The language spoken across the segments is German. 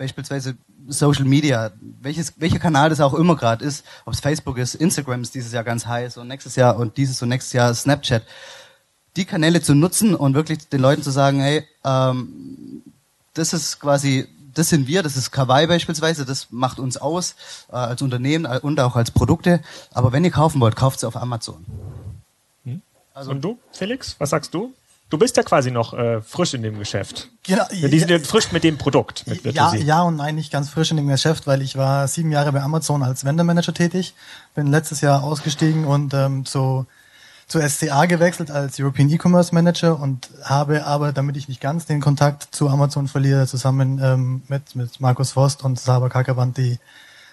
beispielsweise Social Media, welches, welcher Kanal das auch immer gerade ist, ob es Facebook ist, Instagram ist dieses Jahr ganz heiß und nächstes Jahr und dieses und nächstes Jahr Snapchat, die Kanäle zu nutzen und wirklich den Leuten zu sagen, hey, ähm, das ist quasi, das sind wir, das ist Kawaii beispielsweise, das macht uns aus äh, als Unternehmen und auch als Produkte. Aber wenn ihr kaufen wollt, kauft sie auf Amazon. Hm? Also, und du, Felix, was sagst du? Du bist ja quasi noch äh, frisch in dem Geschäft. Genau. Die sind ja, frisch mit dem Produkt. Mit ja, ja und nein, nicht ganz frisch in dem Geschäft, weil ich war sieben Jahre bei Amazon als Vendor-Manager tätig, bin letztes Jahr ausgestiegen und ähm, zu, zu SCA gewechselt als European E-Commerce Manager und habe aber, damit ich nicht ganz den Kontakt zu Amazon verliere, zusammen ähm, mit, mit Markus Forst und Saba Kakaband die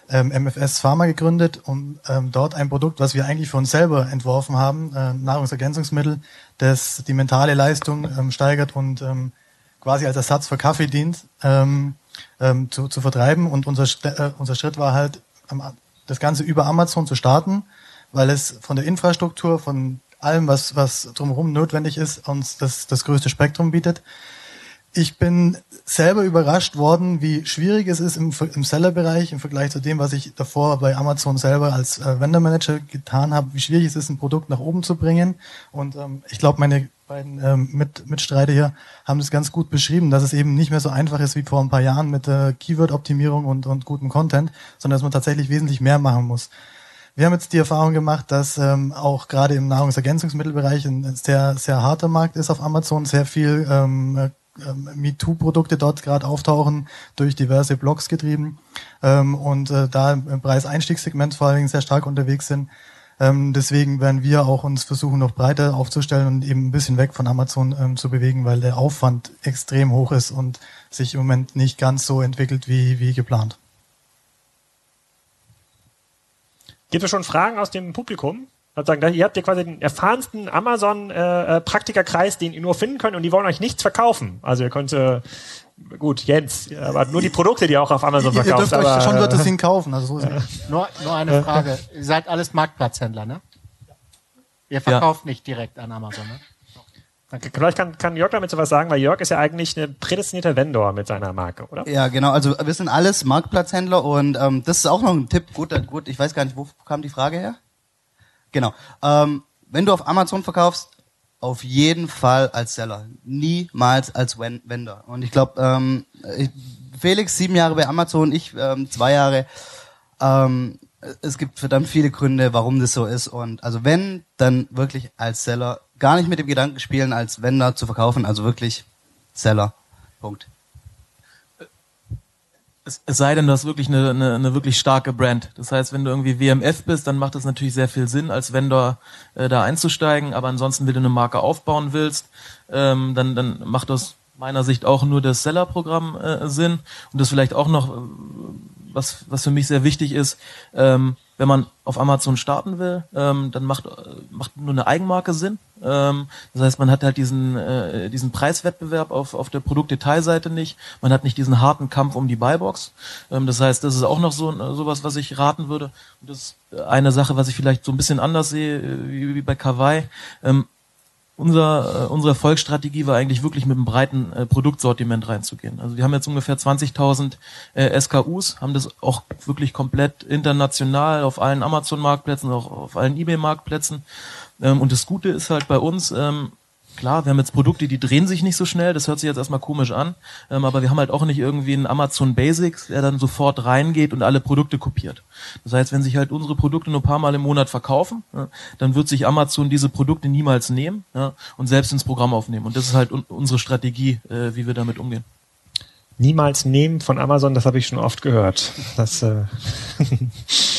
ähm, MFS Pharma gegründet, um ähm, dort ein Produkt, was wir eigentlich für uns selber entworfen haben, äh, Nahrungsergänzungsmittel, das die mentale Leistung ähm, steigert und ähm, quasi als Ersatz für Kaffee dient, ähm, ähm, zu, zu vertreiben. Und unser, äh, unser Schritt war halt, das Ganze über Amazon zu starten, weil es von der Infrastruktur, von allem, was, was drumherum notwendig ist, uns das, das größte Spektrum bietet. Ich bin selber überrascht worden, wie schwierig es ist im, im Seller-Bereich im Vergleich zu dem, was ich davor bei Amazon selber als äh, Vendor-Manager getan habe, wie schwierig es ist, ein Produkt nach oben zu bringen. Und ähm, ich glaube, meine beiden ähm, Mit Mitstreiter hier haben es ganz gut beschrieben, dass es eben nicht mehr so einfach ist wie vor ein paar Jahren mit äh, Keyword-Optimierung und, und gutem Content, sondern dass man tatsächlich wesentlich mehr machen muss. Wir haben jetzt die Erfahrung gemacht, dass ähm, auch gerade im Nahrungsergänzungsmittelbereich ein sehr, sehr harter Markt ist auf Amazon, sehr viel ähm, ähm, MeToo-Produkte dort gerade auftauchen, durch diverse Blogs getrieben ähm, und äh, da im Preiseinstiegssegment vor allen Dingen sehr stark unterwegs sind. Ähm, deswegen werden wir auch uns versuchen, noch breiter aufzustellen und eben ein bisschen weg von Amazon ähm, zu bewegen, weil der Aufwand extrem hoch ist und sich im Moment nicht ganz so entwickelt wie, wie geplant. Gibt es schon Fragen aus dem Publikum? Sozusagen, ihr habt ja quasi den erfahrensten Amazon-Praktikerkreis, äh, den ihr nur finden könnt und die wollen euch nichts verkaufen. Also ihr könnt, äh, gut, Jens, aber nur die Produkte, die ihr auch auf Amazon verkauft. Ihr dürft aber, euch schon Gottes hin kaufen. Also so ist äh, nur, nur eine Frage. ihr seid alles Marktplatzhändler, ne? Ihr verkauft ja. nicht direkt an Amazon, ne? Danke. Vielleicht kann, kann Jörg damit so was sagen, weil Jörg ist ja eigentlich ein prädestinierter Vendor mit seiner Marke, oder? Ja, genau. Also wir sind alles Marktplatzhändler und ähm, das ist auch noch ein Tipp. Gut, gut, ich weiß gar nicht, wo kam die Frage her? Genau. Ähm, wenn du auf Amazon verkaufst, auf jeden Fall als Seller, niemals als Vendor. Und ich glaube, ähm, Felix sieben Jahre bei Amazon, ich ähm, zwei Jahre. Ähm, es gibt verdammt viele Gründe, warum das so ist. Und also wenn, dann wirklich als Seller. Gar nicht mit dem Gedanken spielen, als Vendor zu verkaufen. Also wirklich Seller. Punkt. Es, sei denn, du hast wirklich eine, eine, eine wirklich starke Brand. Das heißt, wenn du irgendwie WMF bist, dann macht das natürlich sehr viel Sinn, als Vendor äh, da einzusteigen. Aber ansonsten, wenn du eine Marke aufbauen willst, ähm, dann, dann macht das meiner Sicht auch nur das Seller-Programm äh, Sinn. Und das vielleicht auch noch, äh, was, was für mich sehr wichtig ist, ähm, wenn man auf Amazon starten will, ähm, dann macht, macht nur eine Eigenmarke Sinn. Ähm, das heißt, man hat halt diesen, äh, diesen Preiswettbewerb auf, auf der Produktdetailseite nicht. Man hat nicht diesen harten Kampf um die Buybox. Ähm, das heißt, das ist auch noch so sowas, was ich raten würde. Und das ist eine Sache, was ich vielleicht so ein bisschen anders sehe, äh, wie, wie bei Kawaii. Ähm, unser, äh, unsere Erfolgsstrategie war eigentlich wirklich mit einem breiten äh, Produktsortiment reinzugehen. Also wir haben jetzt ungefähr 20.000 äh, SKUs, haben das auch wirklich komplett international auf allen Amazon-Marktplätzen, auch auf allen eBay-Marktplätzen. Ähm, und das Gute ist halt bei uns, ähm, klar, wir haben jetzt Produkte, die drehen sich nicht so schnell, das hört sich jetzt erstmal komisch an, ähm, aber wir haben halt auch nicht irgendwie einen Amazon Basics, der dann sofort reingeht und alle Produkte kopiert. Das heißt, wenn sich halt unsere Produkte nur ein paar Mal im Monat verkaufen, ja, dann wird sich Amazon diese Produkte niemals nehmen ja, und selbst ins Programm aufnehmen. Und das ist halt un unsere Strategie, äh, wie wir damit umgehen. Niemals nehmen von Amazon, das habe ich schon oft gehört. Das, äh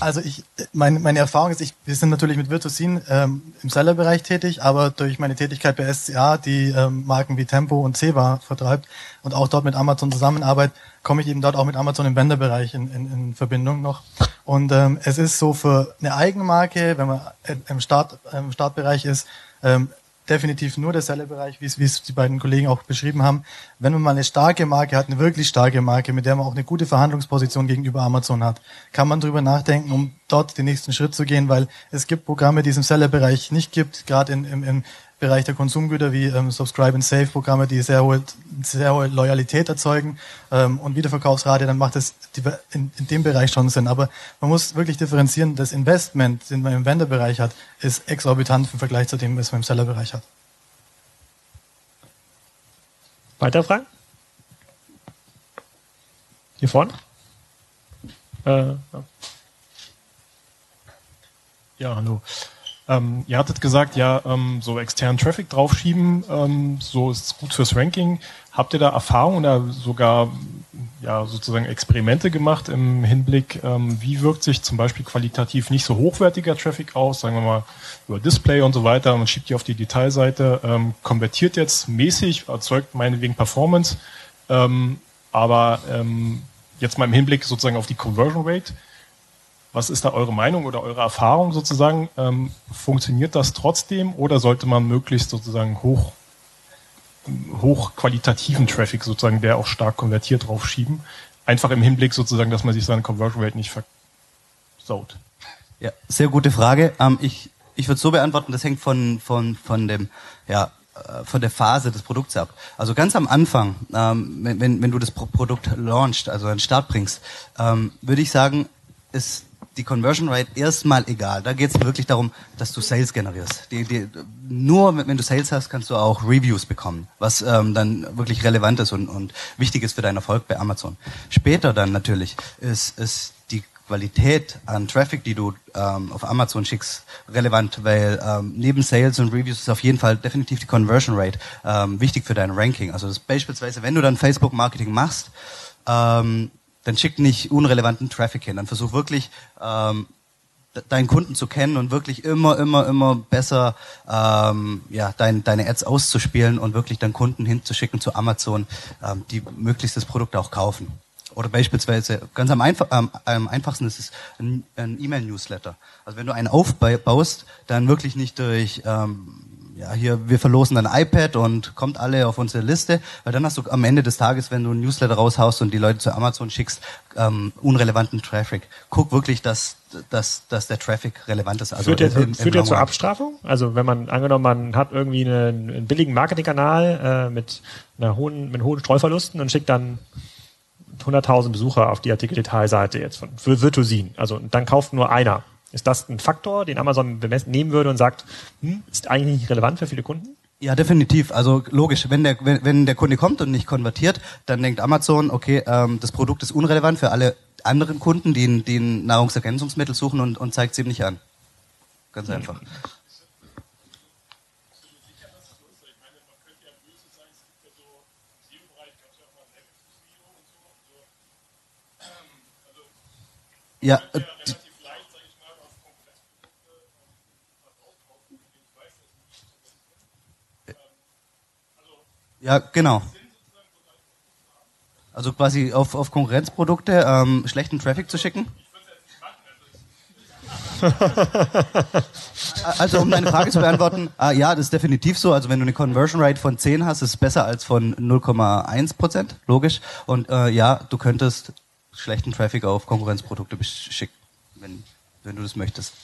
Also ich, meine, meine Erfahrung ist, ich, wir sind natürlich mit Virtuosin ähm, im Sellerbereich tätig, aber durch meine Tätigkeit bei SCA, die ähm, Marken wie Tempo und Ceva vertreibt und auch dort mit Amazon zusammenarbeitet, komme ich eben dort auch mit Amazon im Wenderbereich in, in, in Verbindung noch. Und ähm, es ist so für eine Eigenmarke, wenn man im, Start, im Startbereich ist, ähm, definitiv nur der Sellerbereich, wie es, die beiden Kollegen auch beschrieben haben. Wenn man mal eine starke Marke hat, eine wirklich starke Marke, mit der man auch eine gute Verhandlungsposition gegenüber Amazon hat, kann man darüber nachdenken, um dort den nächsten Schritt zu gehen, weil es gibt Programme, die es im Seller-Bereich nicht gibt, gerade in, im, im Bereich der Konsumgüter wie ähm, Subscribe and Save Programme, die sehr hohe, sehr hohe Loyalität erzeugen ähm, und Wiederverkaufsrate, dann macht es in, in dem Bereich schon Sinn. Aber man muss wirklich differenzieren, das Investment, den man im Vendor-Bereich hat, ist exorbitant im Vergleich zu dem, was man im Seller-Bereich hat. Weitere Fragen? Hier vorne? Äh, ja. ja, hallo. Ähm, ihr hattet gesagt, ja, ähm, so externen Traffic draufschieben, ähm, so ist gut fürs Ranking. Habt ihr da Erfahrung oder sogar ja, sozusagen Experimente gemacht im Hinblick, ähm, wie wirkt sich zum Beispiel qualitativ nicht so hochwertiger Traffic aus, sagen wir mal über Display und so weiter, man schiebt die auf die Detailseite, ähm, konvertiert jetzt mäßig, erzeugt meinetwegen Performance, ähm, aber jetzt mal im Hinblick sozusagen auf die Conversion Rate, was ist da eure Meinung oder eure Erfahrung sozusagen? Ähm, funktioniert das trotzdem oder sollte man möglichst sozusagen hoch, hochqualitativen Traffic sozusagen, der auch stark konvertiert, draufschieben? Einfach im Hinblick sozusagen, dass man sich seine Conversion Rate nicht versaut. Ja, sehr gute Frage. Ähm, ich ich würde so beantworten, das hängt von, von, von dem, ja, äh, von der Phase des Produkts ab. Also ganz am Anfang, ähm, wenn, wenn du das Produkt launchst, also den Start bringst, ähm, würde ich sagen, ist die Conversion Rate erstmal egal. Da geht es wirklich darum, dass du Sales generierst. Die, die, nur wenn du Sales hast, kannst du auch Reviews bekommen, was ähm, dann wirklich relevant ist und, und wichtig ist für deinen Erfolg bei Amazon. Später dann natürlich ist, ist die Qualität an Traffic, die du ähm, auf Amazon schickst, relevant, weil ähm, neben Sales und Reviews ist auf jeden Fall definitiv die Conversion Rate ähm, wichtig für dein Ranking. Also das beispielsweise, wenn du dann Facebook Marketing machst, ähm, dann schick nicht unrelevanten Traffic hin. Dann versuch wirklich ähm, deinen Kunden zu kennen und wirklich immer, immer, immer besser ähm, ja, dein, deine Ads auszuspielen und wirklich dann Kunden hinzuschicken zu Amazon, ähm, die möglichst das Produkt auch kaufen. Oder beispielsweise, ganz am, einfach, ähm, am einfachsten ist es ein, ein E-Mail-Newsletter. Also wenn du einen aufbaust, dann wirklich nicht durch ähm, ja, hier, wir verlosen ein iPad und kommt alle auf unsere Liste, weil dann hast du am Ende des Tages, wenn du ein Newsletter raushaust und die Leute zu Amazon schickst, ähm, unrelevanten Traffic. Guck wirklich, dass, dass, dass der Traffic relevant ist. Also führt der, im, im führt der zur Abstrafung? Also wenn man, angenommen, man hat irgendwie einen, einen billigen Marketingkanal äh, mit einer hohen, mit hohen Streuverlusten und schickt dann 100.000 Besucher auf die Artikeldetailseite jetzt von, für Virtuosin. Also dann kauft nur einer. Ist das ein Faktor, den Amazon nehmen würde und sagt, hm, ist eigentlich nicht relevant für viele Kunden? Ja, definitiv. Also logisch, wenn der, wenn, wenn der Kunde kommt und nicht konvertiert, dann denkt Amazon, okay, ähm, das Produkt ist unrelevant für alle anderen Kunden, die, die Nahrungsergänzungsmittel suchen und, und zeigt es ihm nicht an. Ganz einfach. Ja, äh, Ja, genau. Also quasi auf, auf Konkurrenzprodukte ähm, schlechten Traffic zu schicken? also um deine Frage zu beantworten, ah, ja, das ist definitiv so. Also wenn du eine Conversion Rate von 10 hast, ist es besser als von 0,1 Prozent, logisch. Und äh, ja, du könntest schlechten Traffic auf Konkurrenzprodukte schicken, wenn, wenn du das möchtest.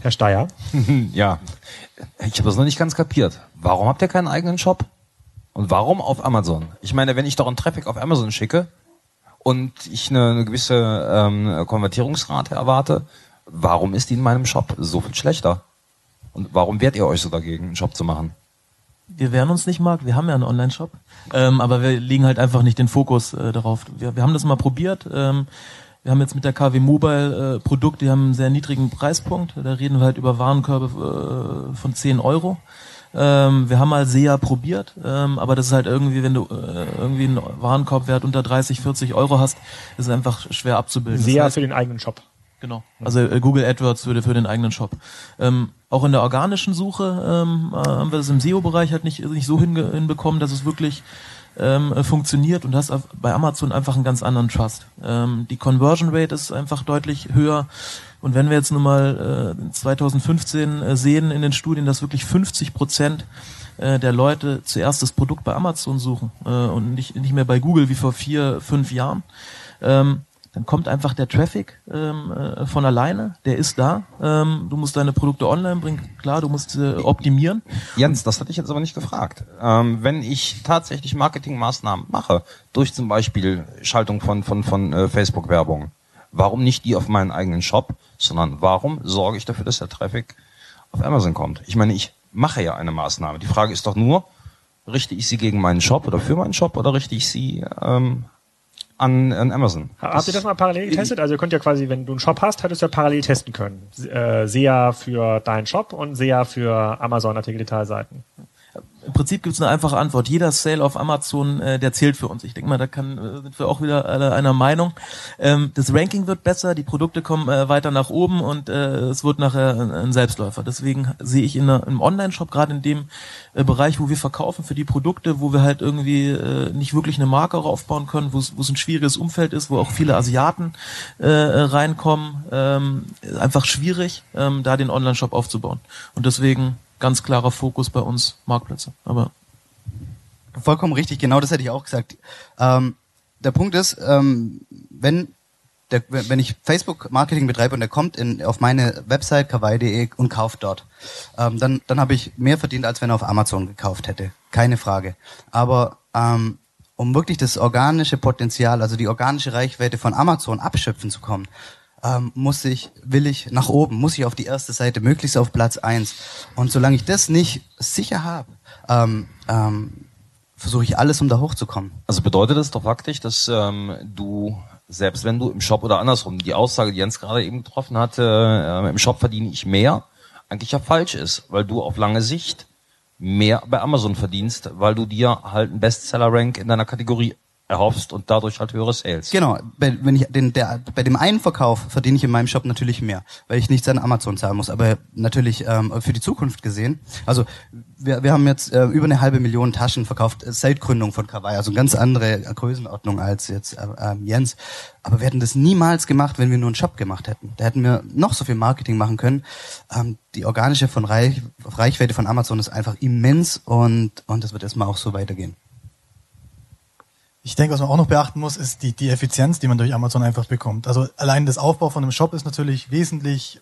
Herr Steyer? ja, ich habe das noch nicht ganz kapiert. Warum habt ihr keinen eigenen Shop? Und warum auf Amazon? Ich meine, wenn ich doch einen Traffic auf Amazon schicke und ich eine, eine gewisse ähm, Konvertierungsrate erwarte, warum ist die in meinem Shop so viel schlechter? Und warum wehrt ihr euch so dagegen, einen Shop zu machen? Wir wehren uns nicht, Marc. Wir haben ja einen Online-Shop. Ähm, aber wir legen halt einfach nicht den Fokus äh, darauf. Wir, wir haben das mal probiert. Ähm, wir haben jetzt mit der KW Mobile äh, Produkte, die haben einen sehr niedrigen Preispunkt. Da reden wir halt über Warenkörbe äh, von 10 Euro. Ähm, wir haben mal SEA probiert, ähm, aber das ist halt irgendwie, wenn du äh, irgendwie einen Warenkorbwert unter 30, 40 Euro hast, ist es einfach schwer abzubilden. SEA das heißt, für den eigenen Shop. Genau. Also äh, Google AdWords würde für den eigenen Shop. Ähm, auch in der organischen Suche ähm, äh, haben wir das im SEO-Bereich halt nicht, nicht so hinbekommen, dass es wirklich ähm, äh, funktioniert und hast bei Amazon einfach einen ganz anderen Trust. Ähm, die Conversion Rate ist einfach deutlich höher. Und wenn wir jetzt nun mal äh, 2015 äh, sehen in den Studien, dass wirklich 50 Prozent äh, der Leute zuerst das Produkt bei Amazon suchen äh, und nicht, nicht mehr bei Google wie vor vier, fünf Jahren, ähm, dann kommt einfach der Traffic ähm, äh, von alleine, der ist da. Ähm, du musst deine Produkte online bringen, klar, du musst äh, optimieren. Jens, das hatte ich jetzt aber nicht gefragt. Ähm, wenn ich tatsächlich Marketingmaßnahmen mache, durch zum Beispiel Schaltung von, von, von äh, Facebook-Werbung, warum nicht die auf meinen eigenen Shop, sondern warum sorge ich dafür, dass der Traffic auf Amazon kommt? Ich meine, ich mache ja eine Maßnahme. Die Frage ist doch nur, richte ich sie gegen meinen Shop oder für meinen Shop oder richte ich sie ähm, an, an Amazon? Habt ihr das mal parallel getestet? Also ihr könnt ja quasi, wenn du einen Shop hast, hättest du ja parallel testen können. Äh, SEA für deinen Shop und SEA für Amazon Artikel-Detailseiten. Im Prinzip gibt es eine einfache Antwort. Jeder Sale auf Amazon, äh, der zählt für uns. Ich denke mal, da kann, äh, sind wir auch wieder alle einer Meinung. Ähm, das Ranking wird besser, die Produkte kommen äh, weiter nach oben und äh, es wird nachher ein, ein Selbstläufer. Deswegen sehe ich in der, im Online-Shop, gerade in dem äh, Bereich, wo wir verkaufen für die Produkte, wo wir halt irgendwie äh, nicht wirklich eine Marke aufbauen können, wo es ein schwieriges Umfeld ist, wo auch viele Asiaten äh, reinkommen, ähm, einfach schwierig, ähm, da den Online-Shop aufzubauen. Und deswegen ganz klarer Fokus bei uns Marktplätze. Aber Vollkommen richtig, genau das hätte ich auch gesagt. Ähm, der Punkt ist, ähm, wenn der, wenn ich Facebook-Marketing betreibe und der kommt in, auf meine Website kawaii.de und kauft dort, ähm, dann, dann habe ich mehr verdient, als wenn er auf Amazon gekauft hätte. Keine Frage. Aber ähm, um wirklich das organische Potenzial, also die organische Reichweite von Amazon abschöpfen zu kommen, ähm, muss ich, will ich nach oben, muss ich auf die erste Seite, möglichst auf Platz eins. Und solange ich das nicht sicher habe, ähm, ähm, versuche ich alles, um da hochzukommen. Also bedeutet das doch faktisch, dass ähm, du, selbst wenn du im Shop oder andersrum, die Aussage, die Jens gerade eben getroffen hatte, äh, im Shop verdiene ich mehr, eigentlich ja falsch ist, weil du auf lange Sicht mehr bei Amazon verdienst, weil du dir halt einen Bestseller-Rank in deiner Kategorie erhoffst und dadurch halt höhere Sales. Genau, bei, wenn ich den, der, bei dem einen Verkauf verdiene ich in meinem Shop natürlich mehr, weil ich nichts an Amazon zahlen muss. Aber natürlich ähm, für die Zukunft gesehen, also wir, wir haben jetzt äh, über eine halbe Million Taschen verkauft äh, seit Gründung von Kawaii, also eine ganz andere Größenordnung als jetzt äh, äh, Jens. Aber wir hätten das niemals gemacht, wenn wir nur einen Shop gemacht hätten. Da hätten wir noch so viel Marketing machen können. Ähm, die organische von Reich, Reichweite von Amazon ist einfach immens und und das wird erstmal auch so weitergehen. Ich denke, was man auch noch beachten muss, ist die, die Effizienz, die man durch Amazon einfach bekommt. Also allein das Aufbau von einem Shop ist natürlich wesentlich,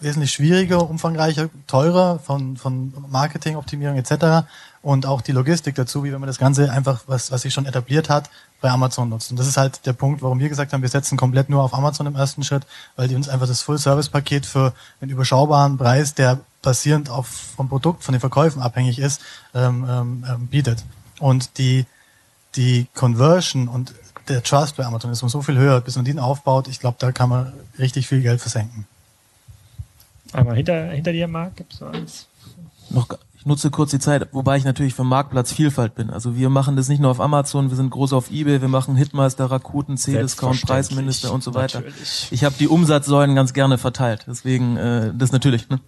wesentlich schwieriger, umfangreicher, teurer von, von Marketing, Optimierung etc. Und auch die Logistik dazu, wie wenn man das Ganze einfach, was, was sich schon etabliert hat, bei Amazon nutzt. Und das ist halt der Punkt, warum wir gesagt haben, wir setzen komplett nur auf Amazon im ersten Schritt, weil die uns einfach das Full-Service-Paket für einen überschaubaren Preis, der basierend auf vom Produkt, von den Verkäufen abhängig ist, ähm, ähm, bietet. Und die die Conversion und der Trust bei Amazon ist um so viel höher, bis man den aufbaut. Ich glaube, da kann man richtig viel Geld versenken. Einmal hinter, hinter dir, Marc, gibt's noch eins? noch, ich nutze kurz die Zeit, wobei ich natürlich für Marktplatz Vielfalt bin. Also wir machen das nicht nur auf Amazon, wir sind groß auf Ebay, wir machen Hitmeister, Rakuten, C-Discount, Preisminister und so weiter. Natürlich. Ich habe die Umsatzsäulen ganz gerne verteilt. Deswegen äh, das natürlich. Ne?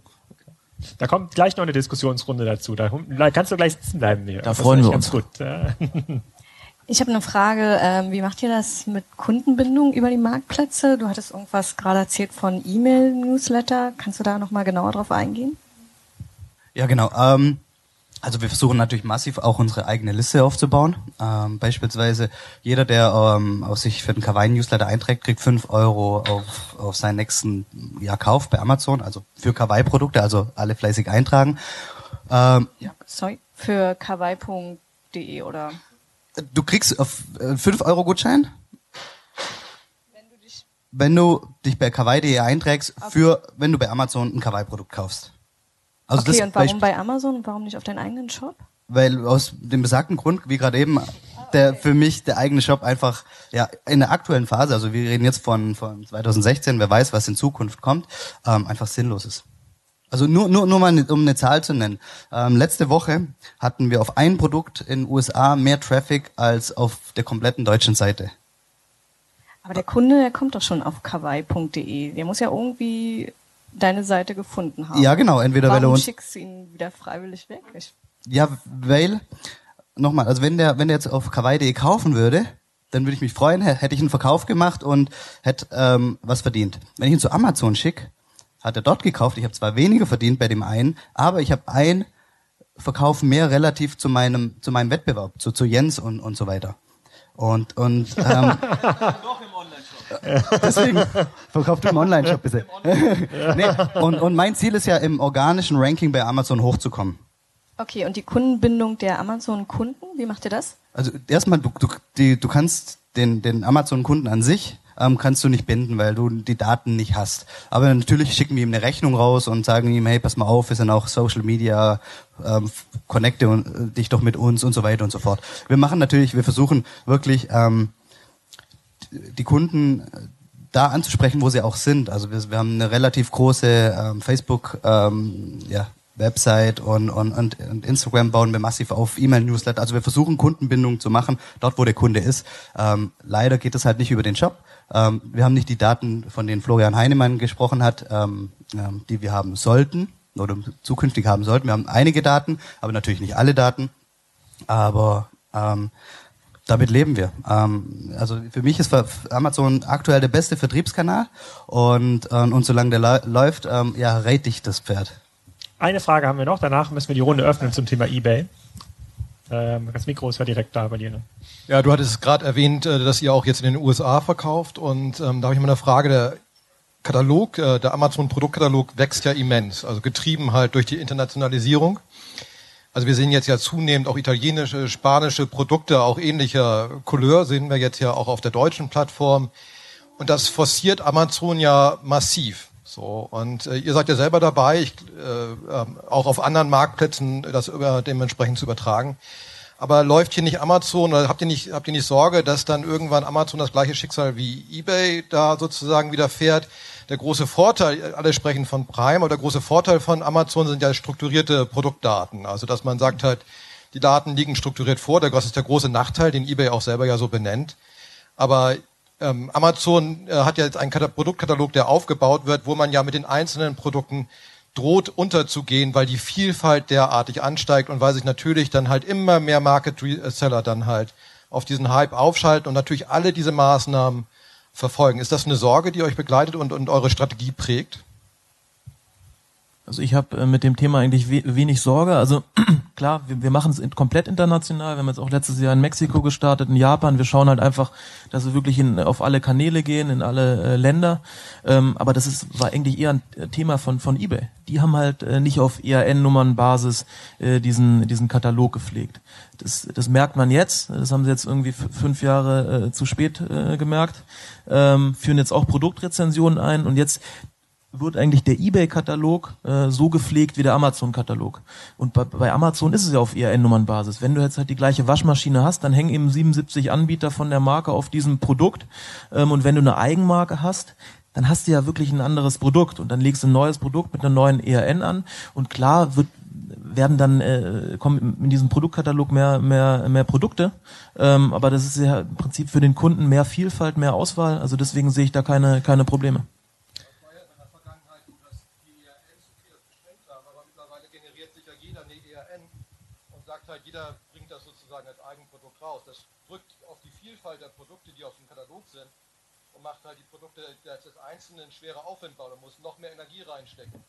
Da kommt gleich noch eine Diskussionsrunde dazu. Da kannst du gleich sitzen bleiben. Hier. Da freuen ist wir ganz uns. Gut. Ich habe eine Frage. Ähm, wie macht ihr das mit Kundenbindung über die Marktplätze? Du hattest irgendwas gerade erzählt von E-Mail-Newsletter. Kannst du da nochmal genauer drauf eingehen? Ja, genau. Ähm, also wir versuchen natürlich massiv auch unsere eigene Liste aufzubauen. Ähm, beispielsweise jeder, der ähm, auf sich für den Kawaii-Newsletter einträgt, kriegt fünf Euro auf, auf seinen nächsten ja, Kauf bei Amazon, also für Kawaii-Produkte, also alle fleißig eintragen. Ähm, ja, Sorry, für kawaii.de oder? Du kriegst auf äh, 5 Euro Gutschein, wenn du dich bei kawaii.de einträgst, für wenn du bei Amazon ein Kawaii-Produkt kaufst. Also okay, das und warum bei Amazon und warum nicht auf deinen eigenen Shop? weil aus dem besagten Grund, wie gerade eben, der für mich der eigene Shop einfach ja in der aktuellen Phase, also wir reden jetzt von von 2016, wer weiß, was in Zukunft kommt, ähm, einfach sinnlos ist. Also nur nur nur mal eine, um eine Zahl zu nennen. Ähm, letzte Woche hatten wir auf ein Produkt in den USA mehr Traffic als auf der kompletten deutschen Seite. Aber der Kunde, der kommt doch schon auf kawaii.de. Der muss ja irgendwie deine Seite gefunden haben. Ja, genau, entweder weil er Warum uns schickst du ihn wieder freiwillig weg? Ich, Ja, weil, nochmal, also wenn der, wenn der jetzt auf kawaii.de kaufen würde, dann würde ich mich freuen, hä- hätte ich einen Verkauf gemacht und hätte ähm, was verdient. Wenn ich ihn zu Amazon schicke, hat er dort gekauft, ich habe zwar weniger verdient bei dem einen, aber ich habe ein Verkauf mehr relativ zu meinem, zu meinem Wettbewerb, zu, zu Jens und, und so weiter. Und, und ähm, Deswegen verkauft du im Online-Shop bitte. nee, und, und mein Ziel ist ja, im organischen Ranking bei Amazon hochzukommen. Okay, und die Kundenbindung der Amazon-Kunden, wie macht ihr das? Also erstmal, du, du, die, du kannst den, den Amazon-Kunden an sich ähm, kannst du nicht binden, weil du die Daten nicht hast. Aber natürlich schicken wir ihm eine Rechnung raus und sagen ihm, hey, pass mal auf, wir sind auch Social Media, ähm, connecte und, äh, dich doch mit uns und so weiter und so fort. Wir machen natürlich, wir versuchen wirklich ähm, die Kunden da anzusprechen, wo sie auch sind. Also wir, wir haben eine relativ große ähm, Facebook ähm, ja, Website und, und, und Instagram bauen wir massiv auf, E-Mail-Newsletter. Also wir versuchen Kundenbindung zu machen, dort wo der Kunde ist. Ähm, leider geht es halt nicht über den Shop. Ähm, wir haben nicht die Daten, von denen Florian Heinemann gesprochen hat, ähm, ähm, die wir haben sollten oder zukünftig haben sollten. Wir haben einige Daten, aber natürlich nicht alle Daten. Aber ähm, damit leben wir. Ähm, also für mich ist Amazon aktuell der beste Vertriebskanal und, und solange der läuft, ja, rate ich das Pferd. Eine Frage haben wir noch, danach müssen wir die Runde öffnen zum Thema Ebay. Ähm, das Mikro ist ja direkt da bei dir. Ne? Ja, du hattest gerade erwähnt, äh, dass ihr auch jetzt in den USA verkauft und ähm, da habe ich mal eine Frage. Der Katalog, äh, der Amazon Produktkatalog wächst ja immens, also getrieben halt durch die Internationalisierung. Also wir sehen jetzt ja zunehmend auch italienische, spanische Produkte, auch ähnlicher Couleur sehen wir jetzt ja auch auf der deutschen Plattform. Und das forciert Amazon ja massiv. So, und äh, ihr seid ja selber dabei, ich, äh, äh, auch auf anderen Marktplätzen das über, dementsprechend zu übertragen. Aber läuft hier nicht Amazon oder habt ihr nicht, habt ihr nicht Sorge, dass dann irgendwann Amazon das gleiche Schicksal wie eBay da sozusagen widerfährt? Der große Vorteil, alle sprechen von Prime, aber der große Vorteil von Amazon sind ja strukturierte Produktdaten. Also, dass man sagt halt, die Daten liegen strukturiert vor. Das ist der große Nachteil, den eBay auch selber ja so benennt. Aber ähm, Amazon äh, hat ja jetzt einen Produktkatalog, der aufgebaut wird, wo man ja mit den einzelnen Produkten droht unterzugehen, weil die Vielfalt derartig ansteigt und weil sich natürlich dann halt immer mehr Market Seller dann halt auf diesen Hype aufschalten und natürlich alle diese Maßnahmen verfolgen. Ist das eine Sorge, die euch begleitet und, und eure Strategie prägt? Also ich habe äh, mit dem Thema eigentlich we wenig Sorge. Also klar, wir, wir machen es komplett international. Wir haben jetzt auch letztes Jahr in Mexiko gestartet, in Japan. Wir schauen halt einfach, dass wir wirklich in, auf alle Kanäle gehen, in alle äh, Länder. Ähm, aber das ist, war eigentlich eher ein Thema von, von eBay. Die haben halt äh, nicht auf ERN-Nummernbasis äh, diesen, diesen Katalog gepflegt. Das, das merkt man jetzt. Das haben sie jetzt irgendwie fünf Jahre äh, zu spät äh, gemerkt. Ähm, führen jetzt auch Produktrezensionen ein und jetzt wird eigentlich der eBay-Katalog äh, so gepflegt wie der Amazon-Katalog. Und bei, bei, Amazon ist es ja auf IRN-Nummernbasis. Wenn du jetzt halt die gleiche Waschmaschine hast, dann hängen eben 77 Anbieter von der Marke auf diesem Produkt. Ähm, und wenn du eine Eigenmarke hast, dann hast du ja wirklich ein anderes Produkt und dann legst du ein neues Produkt mit einer neuen ERN an und klar wird werden dann äh, kommen in diesem Produktkatalog mehr mehr mehr Produkte, ähm, aber das ist ja im Prinzip für den Kunden mehr Vielfalt, mehr Auswahl. Also deswegen sehe ich da keine keine Probleme. jeder bringt das sozusagen als Eigenprodukt raus. Das drückt auf die Vielfalt der Produkte, die auf dem Katalog sind und macht die Produkte des Einzelnen schwerer auffindbar und muss noch mehr Energie reinstecken.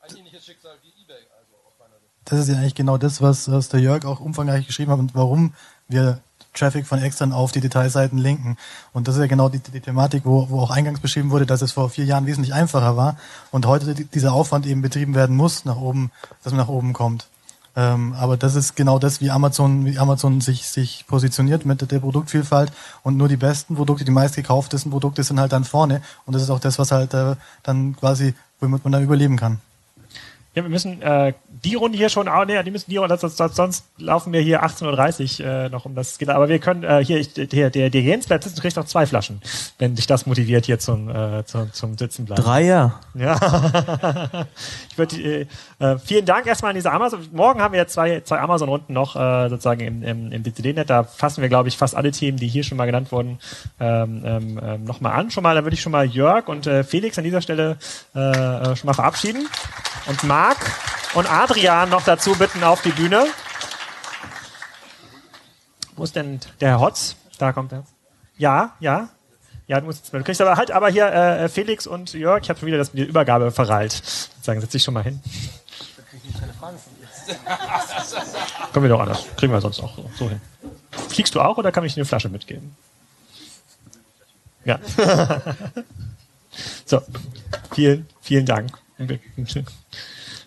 Ein ähnliches Schicksal wie eBay, also aus meiner Sicht. Das ist ja eigentlich genau das, was, was der Jörg auch umfangreich geschrieben hat und warum wir Traffic von extern auf die Detailseiten linken. Und das ist ja genau die, die Thematik, wo, wo auch eingangs beschrieben wurde, dass es vor vier Jahren wesentlich einfacher war und heute dieser Aufwand eben betrieben werden muss, nach oben, dass man nach oben kommt. Ähm, aber das ist genau das, wie Amazon, wie Amazon sich, sich positioniert mit der Produktvielfalt und nur die besten Produkte, die meistgekauftesten Produkte sind halt dann vorne und das ist auch das, was halt äh, dann quasi, womit man da überleben kann. Ja, wir müssen äh, die Runde hier schon, oh, nee, die müssen die Runde, sonst, sonst laufen wir hier 18.30 Uhr äh, noch um das geht. Aber wir können äh, hier, ich, der, der, der Jens bleibt sitzen, kriegt noch zwei Flaschen, wenn dich das motiviert, hier zum, äh, zum, zum Sitzen bleiben. Dreier. Ja. ich würde, äh, äh, vielen Dank erstmal an diese Amazon. Morgen haben wir zwei, zwei Amazon-Runden noch äh, sozusagen im, im, im BCD-Net. Da fassen wir, glaube ich, fast alle Themen, die hier schon mal genannt wurden, ähm, ähm, ähm nochmal an. Schon mal, da würde ich schon mal Jörg und äh, Felix an dieser Stelle äh, äh schon mal verabschieden. Und Marc und Adrian noch dazu bitten auf die Bühne. Wo ist denn der Herr Hotz? Da kommt er. Ja, ja. Ja, du, musst, du kriegst aber halt aber hier äh, Felix und Jörg, ich habe schon wieder das mit der Übergabe verreilt. Sagen, setz dich schon mal hin. Kommen wir doch anders. Kriegen wir sonst auch so hin. Fliegst du auch oder kann ich dir eine Flasche mitgeben? Ja. so, vielen, vielen Dank.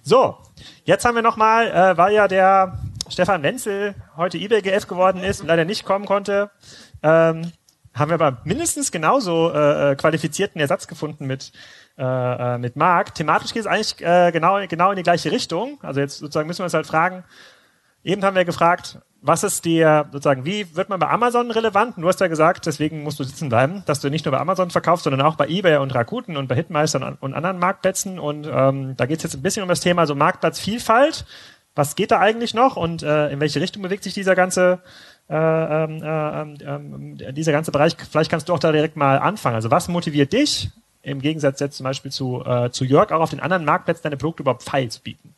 So, jetzt haben wir nochmal, äh, weil ja der Stefan Wenzel heute eBay GF geworden ist und leider nicht kommen konnte, ähm, haben wir aber mindestens genauso äh, äh qualifizierten Ersatz gefunden mit äh, äh, mit Marc. Thematisch geht es eigentlich äh, genau genau in die gleiche Richtung. Also jetzt sozusagen müssen wir uns halt fragen. Eben haben wir gefragt, was ist dir sozusagen, wie wird man bei Amazon relevant? Du hast ja gesagt, deswegen musst du sitzen bleiben, dass du nicht nur bei Amazon verkaufst, sondern auch bei eBay und Rakuten und bei Hitmeister und, anderen Marktplätzen. Und ähm, da geht es jetzt ein bisschen um das Thema so Marktplatzvielfalt. Was geht da eigentlich noch und äh, in welche Richtung bewegt sich dieser ganze äh, ähm, äh, ähm, äh, dieser ganze Bereich? Vielleicht kannst du auch da direkt mal anfangen. Also was motiviert dich im Gegensatz jetzt zum Beispiel zu, äh, zu Jörg auch auf den anderen Marktplätzen deine Produkte überhaupt feil zu bieten?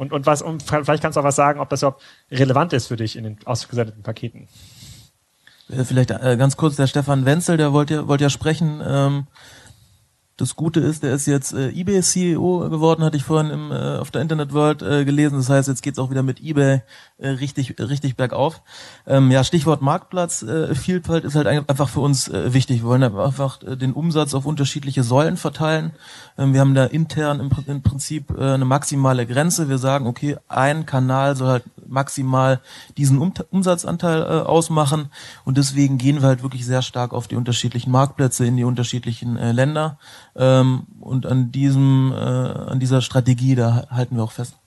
Und, und was, und vielleicht kannst du auch was sagen, ob das überhaupt relevant ist für dich in den ausgesendeten Paketen. Äh, vielleicht äh, ganz kurz, der Stefan Wenzel, der wollte ja, wollte ja sprechen. Ähm, das Gute ist, der ist jetzt äh, eBay CEO geworden, hatte ich vorhin im, äh, auf der Internet World äh, gelesen. Das heißt, jetzt geht's auch wieder mit eBay richtig richtig bergauf. Ähm, ja, Stichwort Marktplatz äh, Vielfalt ist halt einfach für uns äh, wichtig. Wir wollen einfach äh, den Umsatz auf unterschiedliche Säulen verteilen. Ähm, wir haben da intern im, im Prinzip äh, eine maximale Grenze. Wir sagen, okay, ein Kanal soll halt maximal diesen um Umsatzanteil äh, ausmachen und deswegen gehen wir halt wirklich sehr stark auf die unterschiedlichen Marktplätze in die unterschiedlichen äh, Länder. Ähm, und an diesem, äh, an dieser Strategie, da halten wir auch fest.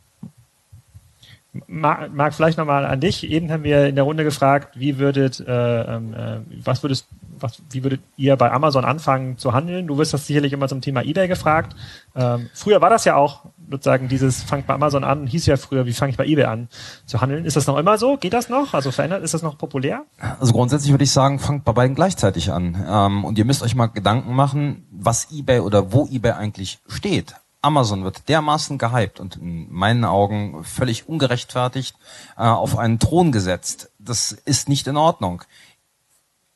Marc, vielleicht nochmal an dich. Eben haben wir in der Runde gefragt, wie würdet, äh, ähm, äh, was würdest, was, wie würdet ihr bei Amazon anfangen zu handeln? Du wirst das sicherlich immer zum Thema eBay gefragt. Ähm, früher war das ja auch sozusagen dieses fangt bei Amazon an, hieß ja früher, wie fange ich bei eBay an zu handeln? Ist das noch immer so? Geht das noch? Also verändert, ist das noch populär? Also grundsätzlich würde ich sagen, fangt bei beiden gleichzeitig an. Ähm, und ihr müsst euch mal Gedanken machen, was eBay oder wo eBay eigentlich steht. Amazon wird dermaßen gehypt und in meinen Augen völlig ungerechtfertigt äh, auf einen Thron gesetzt. Das ist nicht in Ordnung.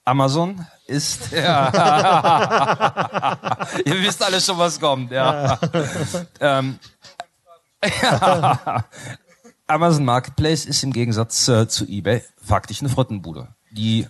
Amazon ist. Ja. Ihr wisst alle schon, was kommt. Ja. ähm, ja. Amazon Marketplace ist im Gegensatz äh, zu eBay faktisch eine Frottenbude. Die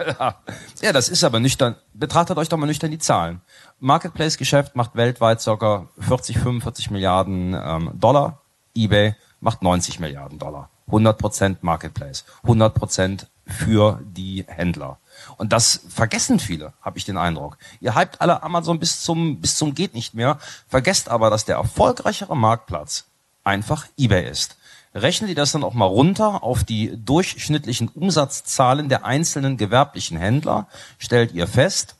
ja, das ist aber nüchtern. Betrachtet euch doch mal nüchtern die Zahlen. Marketplace-Geschäft macht weltweit ca. 40, 45 Milliarden ähm, Dollar. eBay macht 90 Milliarden Dollar. 100% Marketplace. 100% für die Händler. Und das vergessen viele, habe ich den Eindruck. Ihr hypt alle Amazon bis zum, bis zum geht nicht mehr, vergesst aber, dass der erfolgreichere Marktplatz einfach eBay ist. Rechnen die das dann auch mal runter auf die durchschnittlichen Umsatzzahlen der einzelnen gewerblichen Händler, stellt ihr fest,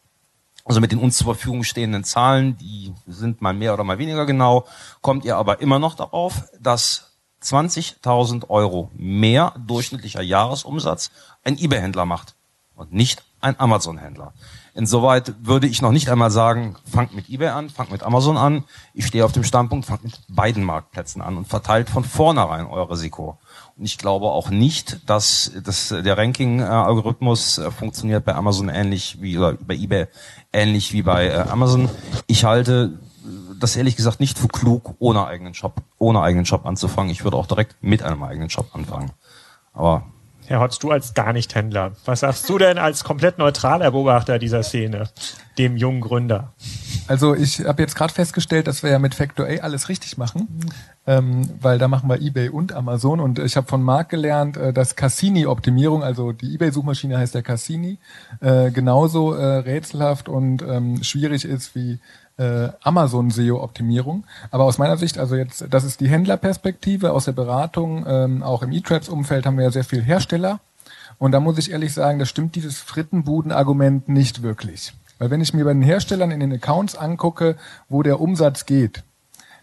also mit den uns zur Verfügung stehenden Zahlen, die sind mal mehr oder mal weniger genau, kommt ihr aber immer noch darauf, dass 20.000 Euro mehr durchschnittlicher Jahresumsatz ein eBay-Händler macht und nicht ein Amazon-Händler. Insoweit würde ich noch nicht einmal sagen, fangt mit eBay an, fangt mit Amazon an. Ich stehe auf dem Standpunkt, fangt mit beiden Marktplätzen an und verteilt von vornherein euer Risiko. Und ich glaube auch nicht, dass, dass der Ranking-Algorithmus äh, funktioniert bei Amazon ähnlich wie oder bei eBay ähnlich wie bei äh, Amazon. Ich halte das ehrlich gesagt nicht für klug, ohne eigenen Shop, ohne eigenen Shop anzufangen. Ich würde auch direkt mit einem eigenen Shop anfangen. Aber Herr Hotz, du als gar nicht Händler, was sagst du denn als komplett neutraler Beobachter dieser Szene, dem jungen Gründer? Also ich habe jetzt gerade festgestellt, dass wir ja mit Factor A alles richtig machen, ähm, weil da machen wir eBay und Amazon. Und ich habe von Marc gelernt, äh, dass Cassini-Optimierung, also die eBay-Suchmaschine heißt ja Cassini, äh, genauso äh, rätselhaft und ähm, schwierig ist wie äh, Amazon SEO-Optimierung. Aber aus meiner Sicht, also jetzt, das ist die Händlerperspektive aus der Beratung. Ähm, auch im E-Traps-Umfeld haben wir ja sehr viel Hersteller. Und da muss ich ehrlich sagen, das stimmt dieses Frittenbuden-Argument nicht wirklich. Weil wenn ich mir bei den Herstellern in den Accounts angucke, wo der Umsatz geht,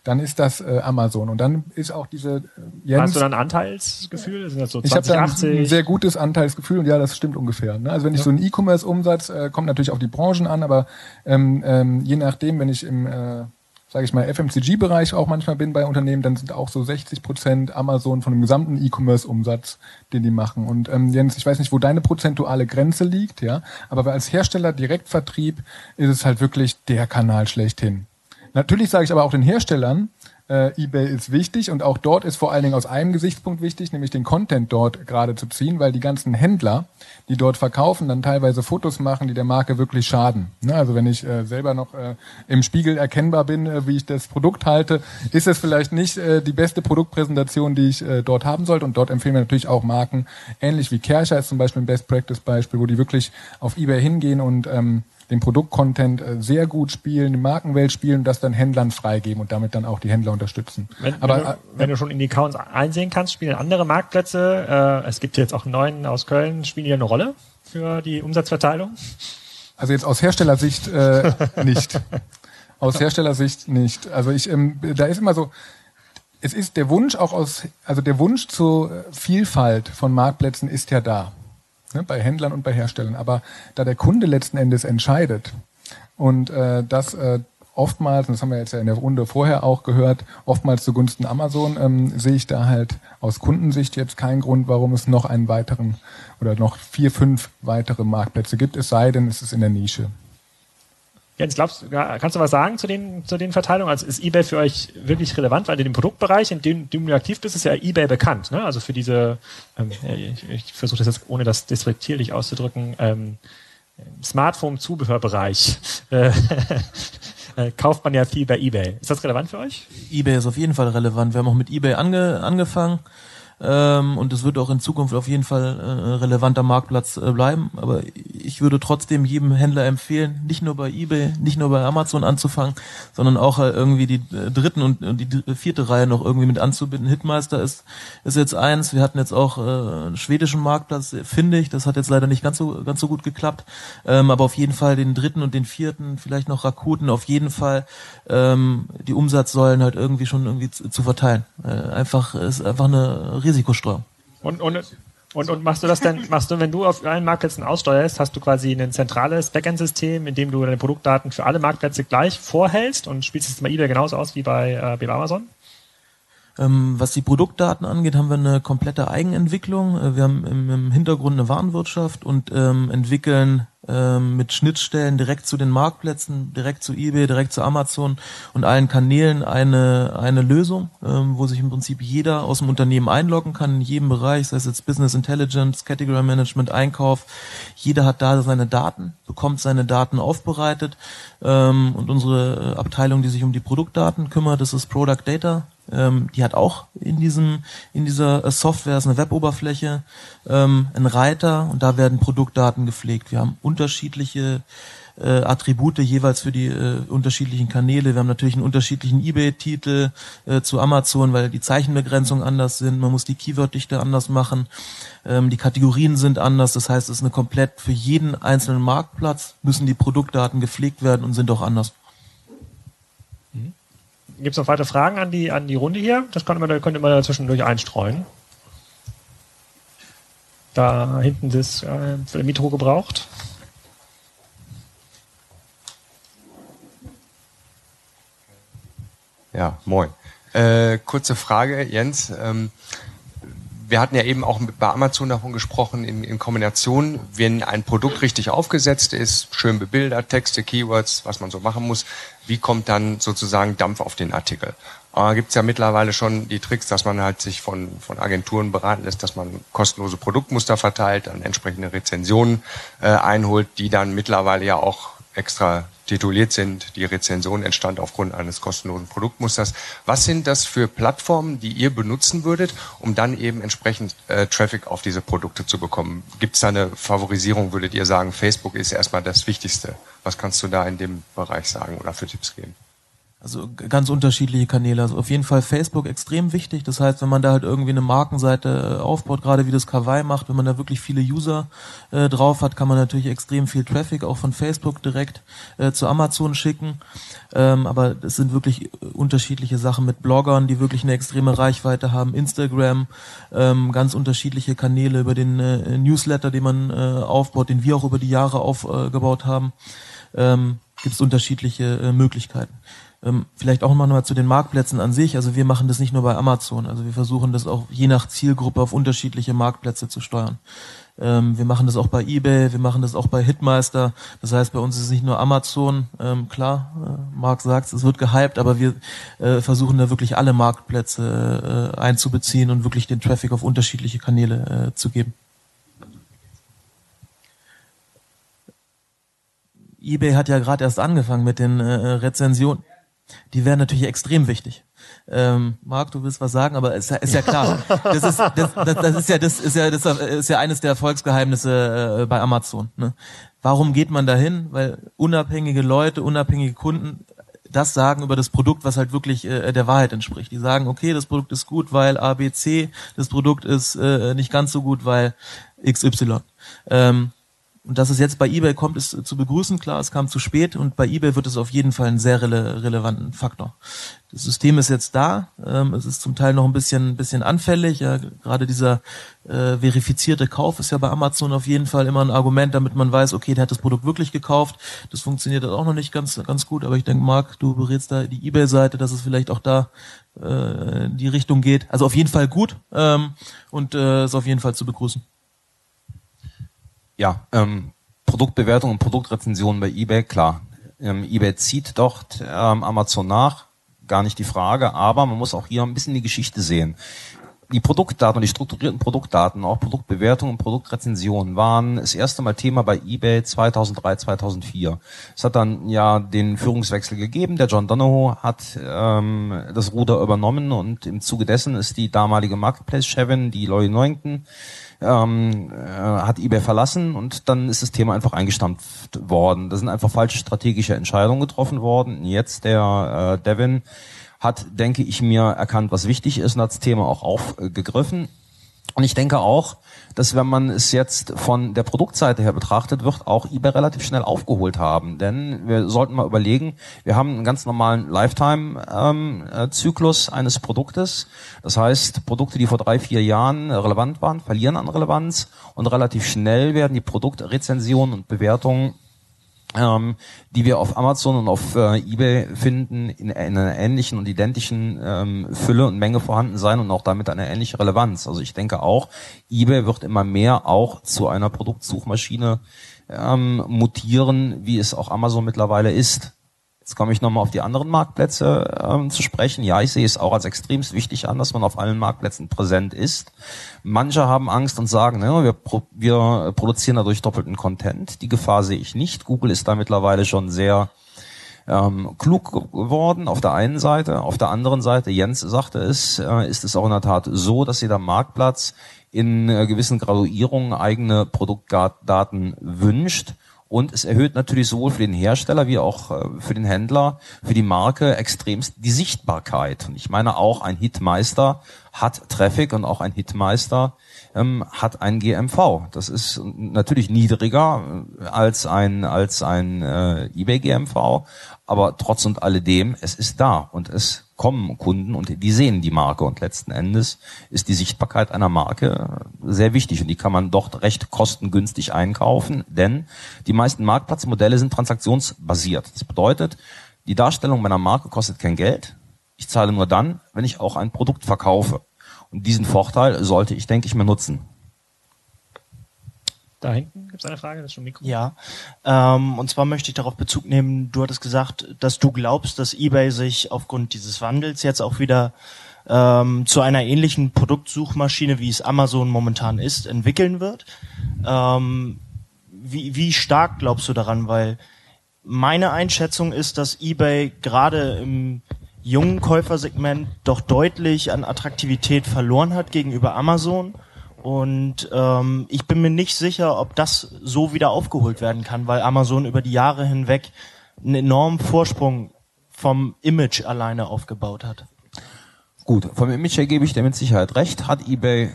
dann ist das äh, Amazon. Und dann ist auch diese äh, Jens. Hast du dann Anteilsgefühl? Sind das so 20, ich habe da ein sehr gutes Anteilsgefühl und ja, das stimmt ungefähr. Ne? Also wenn ich so einen E-Commerce-Umsatz, äh, kommt natürlich auf die Branchen an, aber ähm, ähm, je nachdem, wenn ich im äh, sage ich mal, FMCG-Bereich auch manchmal bin bei Unternehmen, dann sind auch so 60 Prozent Amazon von dem gesamten E-Commerce-Umsatz, den die machen. Und ähm, Jens, ich weiß nicht, wo deine prozentuale Grenze liegt, ja, aber als Hersteller Direktvertrieb ist es halt wirklich der Kanal schlechthin. Natürlich sage ich aber auch den Herstellern, äh, eBay ist wichtig und auch dort ist vor allen Dingen aus einem Gesichtspunkt wichtig, nämlich den Content dort gerade zu ziehen, weil die ganzen Händler, die dort verkaufen, dann teilweise Fotos machen, die der Marke wirklich schaden. Ne? Also wenn ich äh, selber noch äh, im Spiegel erkennbar bin, äh, wie ich das Produkt halte, ist es vielleicht nicht äh, die beste Produktpräsentation, die ich äh, dort haben sollte. Und dort empfehlen wir natürlich auch Marken, ähnlich wie Kercher ist zum Beispiel ein Best Practice Beispiel, wo die wirklich auf eBay hingehen und ähm, den Produktcontent äh, sehr gut spielen, die Markenwelt spielen und das dann Händlern freigeben und damit dann auch die Händler unterstützen. Wenn, Aber wenn, du, äh, wenn du schon in die Accounts einsehen kannst, spielen andere Marktplätze, äh, es gibt jetzt auch einen neuen aus Köln, spielen die eine Rolle für die Umsatzverteilung? Also jetzt aus Herstellersicht äh, nicht. Aus Herstellersicht nicht. Also ich, ähm, da ist immer so, es ist der Wunsch auch aus, also der Wunsch zur Vielfalt von Marktplätzen ist ja da. Ne, bei Händlern und bei Herstellern. Aber da der Kunde letzten Endes entscheidet und äh, das äh, oftmals, und das haben wir jetzt ja in der Runde vorher auch gehört, oftmals zugunsten Amazon, ähm, sehe ich da halt aus Kundensicht jetzt keinen Grund, warum es noch einen weiteren oder noch vier, fünf weitere Marktplätze gibt, es sei denn, es ist in der Nische. Jens, glaubst kannst du was sagen zu den, zu den Verteilungen? Also ist eBay für euch wirklich relevant? Weil in dem Produktbereich, in dem, dem du aktiv bist, ist ja eBay bekannt. Ne? Also für diese, ähm, ich, ich versuche das jetzt ohne das despektierlich auszudrücken, ähm, Smartphone-Zubehörbereich. Äh, äh, kauft man ja viel bei eBay. Ist das relevant für euch? eBay ist auf jeden Fall relevant. Wir haben auch mit eBay ange, angefangen. Ähm, und es wird auch in Zukunft auf jeden Fall äh, relevanter Marktplatz äh, bleiben. Aber ich würde trotzdem jedem Händler empfehlen, nicht nur bei eBay, nicht nur bei Amazon anzufangen, sondern auch äh, irgendwie die äh, dritten und, und die vierte Reihe noch irgendwie mit anzubinden. Hitmeister ist, ist jetzt eins. Wir hatten jetzt auch äh, einen schwedischen Marktplatz, finde ich. Das hat jetzt leider nicht ganz so, ganz so gut geklappt. Ähm, aber auf jeden Fall den dritten und den vierten, vielleicht noch Rakuten, auf jeden Fall ähm, die Umsatzsäulen halt irgendwie schon irgendwie zu, zu verteilen. Äh, einfach, ist einfach eine Risikostreuung. Und, und, und, und machst du das denn, machst du, wenn du auf allen Marktplätzen aussteuerst, hast du quasi ein zentrales Backend-System, in dem du deine Produktdaten für alle Marktplätze gleich vorhältst und spielst es bei eBay genauso aus wie bei, äh, wie bei Amazon? Ähm, was die Produktdaten angeht, haben wir eine komplette Eigenentwicklung. Äh, Wir haben im, Hintergrund eine Warenwirtschaft und ähm, entwickeln ähm, mit Schnittstellen direkt zu den Marktplätzen, direkt zu eBay, direkt zu Amazon und allen Kanälen eine, eine Lösung, wo sich im Prinzip jeder aus dem Unternehmen einloggen kann, in jedem Bereich, sei es jetzt Business Intelligence, Category Management, Einkauf. Jeder hat da seine Daten, bekommt seine Daten aufbereitet und unsere Abteilung, die sich um die Produktdaten kümmert, das ist Product Data ähm, die hat auch in diesem in dieser äh, Software ist eine Weboberfläche, ähm, ein Reiter und da werden Produktdaten gepflegt. Wir haben unterschiedliche äh, Attribute jeweils für die äh, unterschiedlichen Kanäle. Wir haben natürlich einen unterschiedlichen eBay-Titel äh, zu Amazon, weil die Zeichenbegrenzungen anders sind. Man muss die Keyworddichte anders machen. Ähm, die Kategorien sind anders. Das heißt, es ist eine komplett für jeden einzelnen Marktplatz müssen die Produktdaten gepflegt werden und sind auch anders. Gibt es noch weitere Fragen an die, an die Runde hier? Das könnte man, könnte man zwischendurch einstreuen. Da hinten ist äh, für Mitro gebraucht. Ja, moin. Äh, kurze Frage, Jens. Ähm, wir hatten ja eben auch bei Amazon davon gesprochen, in, in Kombination, wenn ein Produkt richtig aufgesetzt ist, schön bebildert, Texte, Keywords, was man so machen muss, wie kommt dann sozusagen Dampf auf den Artikel? Aber gibt es ja mittlerweile schon die Tricks, dass man halt sich von, von Agenturen beraten lässt, dass man kostenlose Produktmuster verteilt, dann entsprechende Rezensionen äh, einholt, die dann mittlerweile ja auch extra tituliert sind. Die Rezension entstand aufgrund eines kostenlosen Produktmusters. Was sind das für Plattformen, die ihr benutzen würdet, um dann eben entsprechend äh, Traffic auf diese Produkte zu bekommen? Gibt es da eine Favorisierung, würdet ihr sagen, Facebook ist erstmal das Wichtigste? Was kannst du da in dem Bereich sagen oder für Tipps geben? Also ganz unterschiedliche Kanäle. Also auf jeden Fall Facebook extrem wichtig. Das heißt, wenn man da halt irgendwie eine Markenseite äh, aufbaut, gerade wie das Kawaii macht, wenn man da wirklich viele User äh, drauf hat, kann man natürlich extrem viel Traffic auch von Facebook direkt äh, zu Amazon schicken. Ähm, aber es sind wirklich unterschiedliche Sachen mit Bloggern, die wirklich eine extreme Reichweite haben. Instagram, ähm, ganz unterschiedliche Kanäle über den äh, Newsletter, den man äh, aufbaut, den wir auch über die Jahre aufgebaut haben. Ähm, Gibt es unterschiedliche äh, Möglichkeiten. Ähm, vielleicht auch mal zu den Marktplätzen an sich. Also wir machen das nicht nur bei Amazon. Also wir versuchen das auch je nach Zielgruppe auf unterschiedliche Marktplätze zu steuern. Ähm, wir machen das auch bei eBay, wir machen das auch bei Hitmeister. Das heißt, bei uns ist es nicht nur Amazon. Ähm, klar, äh, Marc sagt es wird gehypt, aber wir äh, versuchen da wirklich alle Marktplätze äh, einzubeziehen und wirklich den Traffic auf unterschiedliche Kanäle äh, zu geben. eBay hat ja gerade erst angefangen mit den Rezensionen. Die wären natürlich extrem wichtig. Ähm, Marc, du willst was sagen, aber es ist ja klar. Das ist, das, das, das ist ja, das ist ja, das ist ja eines der Erfolgsgeheimnisse äh, bei Amazon. Ne? Warum geht man dahin? Weil unabhängige Leute, unabhängige Kunden das sagen über das Produkt, was halt wirklich äh, der Wahrheit entspricht. Die sagen, okay, das Produkt ist gut, weil ABC, das Produkt ist äh, nicht ganz so gut, weil XY. Ähm, und dass es jetzt bei eBay kommt, ist zu begrüßen. Klar, es kam zu spät und bei eBay wird es auf jeden Fall einen sehr rele relevanten Faktor. Das System ist jetzt da. Ähm, es ist zum Teil noch ein bisschen, bisschen anfällig. Ja, gerade dieser äh, verifizierte Kauf ist ja bei Amazon auf jeden Fall immer ein Argument, damit man weiß, okay, der hat das Produkt wirklich gekauft. Das funktioniert auch noch nicht ganz, ganz gut. Aber ich denke, Marc, du berätst da die eBay-Seite, dass es vielleicht auch da äh, in die Richtung geht. Also auf jeden Fall gut ähm, und äh, ist auf jeden Fall zu begrüßen. Ja, ähm, Produktbewertung und Produktrezension bei eBay, klar. Ähm, eBay zieht dort ähm, Amazon nach, gar nicht die Frage, aber man muss auch hier ein bisschen die Geschichte sehen. Die Produktdaten und die strukturierten Produktdaten, auch Produktbewertung und Produktrezension waren das erste Mal Thema bei eBay 2003, 2004. Es hat dann ja den Führungswechsel gegeben. Der John Donahoe hat ähm, das Ruder übernommen und im Zuge dessen ist die damalige Marketplace-Chefin, die Lori Neuington, ähm, äh, hat eBay verlassen und dann ist das Thema einfach eingestampft worden. Da sind einfach falsche strategische Entscheidungen getroffen worden. Jetzt der äh, Devin hat, denke ich mir, erkannt, was wichtig ist und hat das Thema auch aufgegriffen. Und ich denke auch, dass wenn man es jetzt von der Produktseite her betrachtet, wird auch eBay relativ schnell aufgeholt haben. Denn wir sollten mal überlegen, wir haben einen ganz normalen Lifetime-Zyklus ähm, eines Produktes. Das heißt, Produkte, die vor drei, vier Jahren relevant waren, verlieren an Relevanz und relativ schnell werden die Produktrezensionen und Bewertungen ähm, die wir auf Amazon und auf äh, eBay finden, in, in, einer ähnlichen und identischen ähm, Fülle und Menge vorhanden sein und auch damit eine ähnliche Relevanz. Also ich denke auch, eBay wird immer mehr auch zu einer Produktsuchmaschine ähm, mutieren, wie es auch Amazon mittlerweile ist. Jetzt komme ich nochmal auf die anderen Marktplätze ähm, zu sprechen. Ja, ich sehe es auch als extremst wichtig an, dass man auf allen Marktplätzen präsent ist. Manche haben Angst und sagen, ne, wir, pro, wir produzieren dadurch doppelten Content. Die Gefahr sehe ich nicht. Google ist da mittlerweile schon sehr ähm, klug geworden auf der einen Seite. Auf der anderen Seite, Jens sagte es, äh, ist es auch in der Tat so, dass jeder Marktplatz in äh, gewissen Graduierungen eigene Produktdaten wünscht und es erhöht natürlich sowohl für den Hersteller wie auch äh, für den Händler, für die Marke extremst die Sichtbarkeit. Und ich meine auch ein Hitmeister hat Traffic und auch ein Hitmeister ähm, hat ein GMV. Das ist natürlich niedriger äh, als ein als ein äh, eBay GMV, aber trotz und alledem, es ist da und es kommen Kunden und die sehen die Marke und letzten Endes ist die Sichtbarkeit einer Marke sehr wichtig und die kann man dort recht kostengünstig einkaufen, denn die meisten Marktplatzmodelle sind transaktionsbasiert. Das bedeutet, die Darstellung meiner Marke kostet kein Geld. Ich zahle nur dann, wenn ich auch ein Produkt verkaufe. Und diesen Vorteil sollte ich, denke ich, mir nutzen. Da hinten gibt es eine Frage, das ist schon Mikro. Ja, ähm, und zwar möchte ich darauf Bezug nehmen, du hattest gesagt, dass du glaubst, dass eBay sich aufgrund dieses Wandels jetzt auch wieder ähm, zu einer ähnlichen Produktsuchmaschine, wie es Amazon momentan ist, entwickeln wird. Ähm, wie, wie stark glaubst du daran? Weil meine Einschätzung ist, dass eBay gerade im jungen Käufersegment doch deutlich an Attraktivität verloren hat gegenüber Amazon und ähm, ich bin mir nicht sicher, ob das so wieder aufgeholt werden kann, weil Amazon über die Jahre hinweg einen enormen Vorsprung vom Image alleine aufgebaut hat. Gut, vom Image her gebe ich dir mit Sicherheit recht. Hat eBay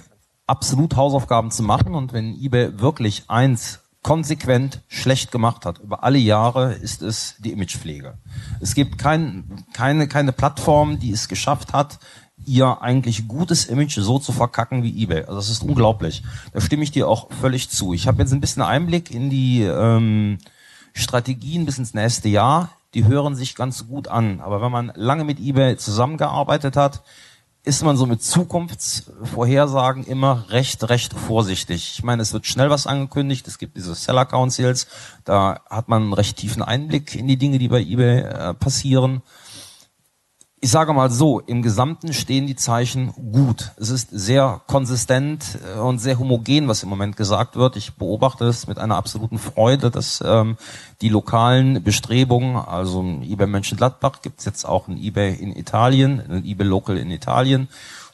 absolut Hausaufgaben zu machen und wenn eBay wirklich eins konsequent schlecht gemacht hat über alle Jahre, ist es die Imagepflege. Es gibt kein, keine, keine Plattform, die es geschafft hat, ihr eigentlich gutes Image so zu verkacken wie eBay. Also das ist unglaublich. Da stimme ich dir auch völlig zu. Ich habe jetzt ein bisschen Einblick in die ähm, Strategien bis ins nächste Jahr. die hören sich ganz gut an. Aber wenn man lange mit eBay zusammengearbeitet hat, ist man so mit Zukunftsvorhersagen immer recht, recht vorsichtig. Ich meine, es wird schnell was angekündigt, es gibt diese Seller Councils, da hat man einen recht tiefen Einblick in die Dinge, die bei eBay äh, passieren ich sage mal so, im Gesamten stehen die Zeichen gut. Es ist sehr konsistent äh, und sehr homogen, was im Moment gesagt wird. Ich beobachte es mit einer absoluten Freude, dass ähm, die lokalen Bestrebungen, also ein eBay Mönchengladbach gibt es jetzt auch ein eBay in Italien, ein eBay Local in Italien,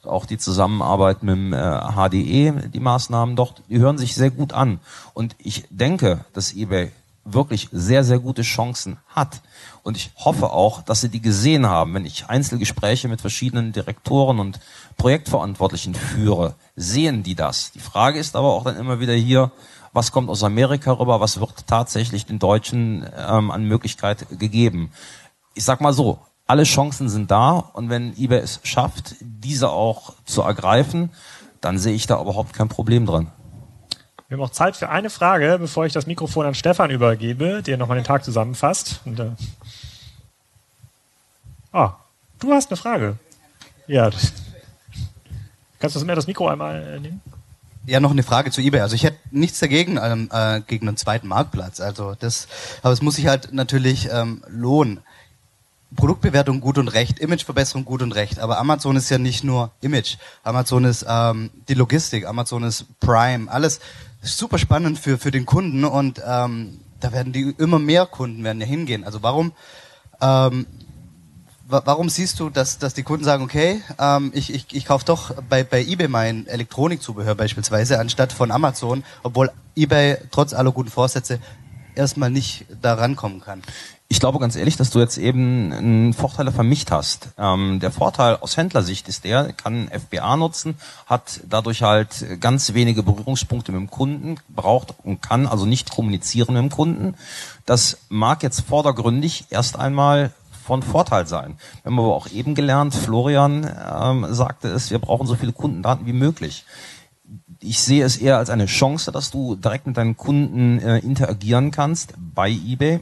auch die Zusammenarbeit mit dem äh, HDE, die Maßnahmen dort, die hören sich sehr gut an. Und ich denke, dass eBay wirklich sehr, sehr gute Chancen hat. Und ich hoffe auch, dass Sie die gesehen haben. Wenn ich Einzelgespräche mit verschiedenen Direktoren und Projektverantwortlichen führe, sehen die das. Die Frage ist aber auch dann immer wieder hier, was kommt aus Amerika rüber, was wird tatsächlich den Deutschen ähm, an Möglichkeit gegeben. Ich sag mal so, alle Chancen sind da und wenn eBay es schafft, diese auch zu ergreifen, dann sehe ich da überhaupt kein Problem drin. Wir haben auch Zeit für eine Frage, bevor ich das Mikrofon an Stefan übergebe, der nochmal den Tag zusammenfasst. Und, äh ah, du hast eine Frage. Ja. Kannst du mir das Mikro einmal äh, nehmen? Ja, noch eine Frage zu eBay. Also ich hätte nichts dagegen ähm, äh, gegen einen zweiten Marktplatz. Also das, aber es muss sich halt natürlich ähm, lohnen. Produktbewertung gut und recht, Imageverbesserung gut und recht. Aber Amazon ist ja nicht nur Image. Amazon ist ähm, die Logistik, Amazon ist Prime, alles super spannend für, für den Kunden und ähm, da werden die immer mehr Kunden werden ja hingehen. Also warum ähm, wa warum siehst du, dass, dass die Kunden sagen, okay, ähm, ich, ich, ich kaufe doch bei, bei eBay mein Elektronikzubehör beispielsweise anstatt von Amazon, obwohl eBay trotz aller guten Vorsätze erstmal nicht da rankommen kann? Ich glaube ganz ehrlich, dass du jetzt eben einen Vorteil vermischt hast. Ähm, der Vorteil aus Händlersicht ist der, kann FBA nutzen, hat dadurch halt ganz wenige Berührungspunkte mit dem Kunden, braucht und kann also nicht kommunizieren mit dem Kunden. Das mag jetzt vordergründig erst einmal von Vorteil sein. Wir haben aber auch eben gelernt, Florian ähm, sagte es, wir brauchen so viele Kundendaten wie möglich ich sehe es eher als eine Chance, dass du direkt mit deinen Kunden äh, interagieren kannst bei eBay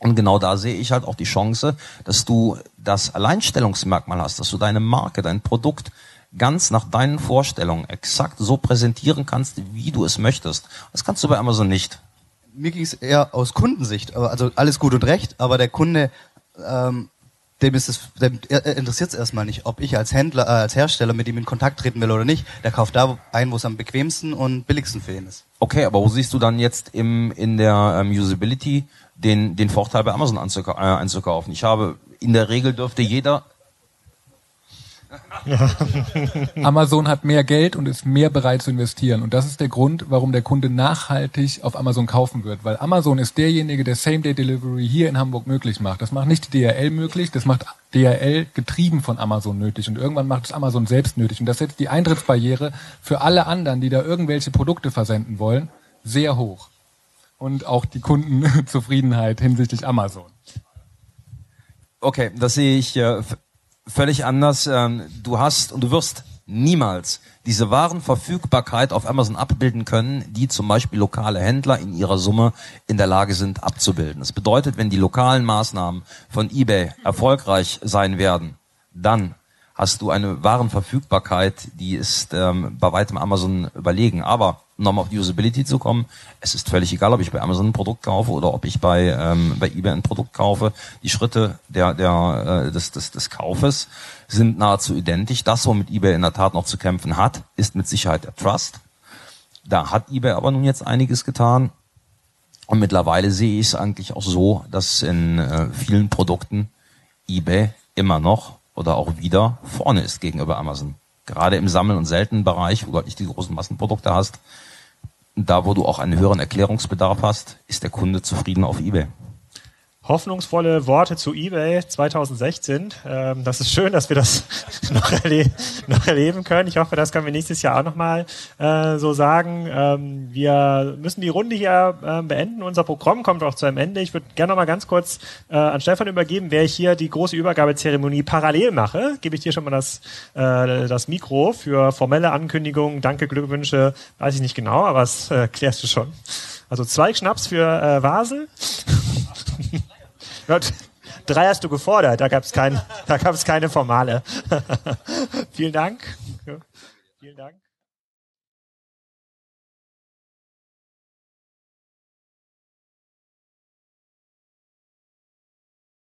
und genau da sehe ich halt auch die Chance, dass du das Alleinstellungsmerkmal hast, dass du deine Marke, dein Produkt ganz nach deinen Vorstellungen exakt so präsentieren kannst, wie du es möchtest. Das kannst du bei Amazon nicht. Mir ging es eher aus Kundensicht, also alles gut und recht, aber der Kunde, ähm, dem ist es, dem interessiert es erstmal nicht, ob ich als Händler, äh, als Hersteller mit ihm in Kontakt treten will oder nicht. Der kauft da ein, wo es am bequemsten und billigsten für ihn ist. Okay, aber wo siehst du dann jetzt im in der ähm, Usability den, den Vorteil bei Amazon äh, einzukaufen. Ich habe, in der Regel dürfte jeder Amazon hat mehr Geld und ist mehr bereit zu investieren. Und das ist der Grund, warum der Kunde nachhaltig auf Amazon kaufen wird. Weil Amazon ist derjenige, der Same-Day-Delivery hier in Hamburg möglich macht. Das macht nicht die DRL möglich, das macht DRL getrieben von Amazon nötig. Und irgendwann macht es Amazon selbst nötig. Und das setzt die Eintrittsbarriere für alle anderen, die da irgendwelche Produkte versenden wollen, sehr hoch und auch die Kundenzufriedenheit hinsichtlich Amazon. Okay, das sehe ich äh, völlig anders. Ähm, du hast und du wirst niemals diese Warenverfügbarkeit auf Amazon abbilden können, die zum Beispiel lokale Händler in ihrer Summe in der Lage sind abzubilden. Das bedeutet, wenn die lokalen Maßnahmen von eBay erfolgreich sein werden, dann hast du eine Warenverfügbarkeit, die ist ähm, bei weitem Amazon überlegen. Aber nochmal auf die Usability zu kommen, es ist völlig egal, ob ich bei Amazon ein Produkt kaufe oder ob ich bei, ähm, bei eBay ein Produkt kaufe. Die Schritte der, der, äh, des, des, des Kaufes sind nahezu identisch. Das, womit eBay in der Tat noch zu kämpfen hat, ist mit Sicherheit der Trust. Da hat eBay aber nun jetzt einiges getan. Und mittlerweile sehe ich es eigentlich auch so, dass in äh, vielen Produkten eBay immer noch oder auch wieder vorne ist gegenüber Amazon. Gerade im Sammel- und seltenen Bereich, wo du halt nicht die großen Massenprodukte hast, da wo du auch einen höheren Erklärungsbedarf hast, ist der Kunde zufrieden auf eBay hoffnungsvolle Worte zu eBay 2016. Ähm, das ist schön, dass wir das noch, erle noch, erleben können. Ich hoffe, das können wir nächstes Jahr auch nochmal äh, so sagen. Ähm, wir müssen die Runde hier äh, beenden. Unser Programm kommt auch zu einem Ende. Ich würde gerne noch mal ganz kurz äh, an Stefan übergeben, wer ich hier die große Übergabezeremonie parallel mache. Gebe ich dir schon mal das, äh, das Mikro für formelle Ankündigungen, Danke, Glückwünsche, weiß ich nicht genau, aber das äh, klärst du schon. Also zwei Schnaps für äh, Vasel. Drei hast du gefordert, da gab es kein, da gab es keine formale. Vielen Dank. Vielen Dank.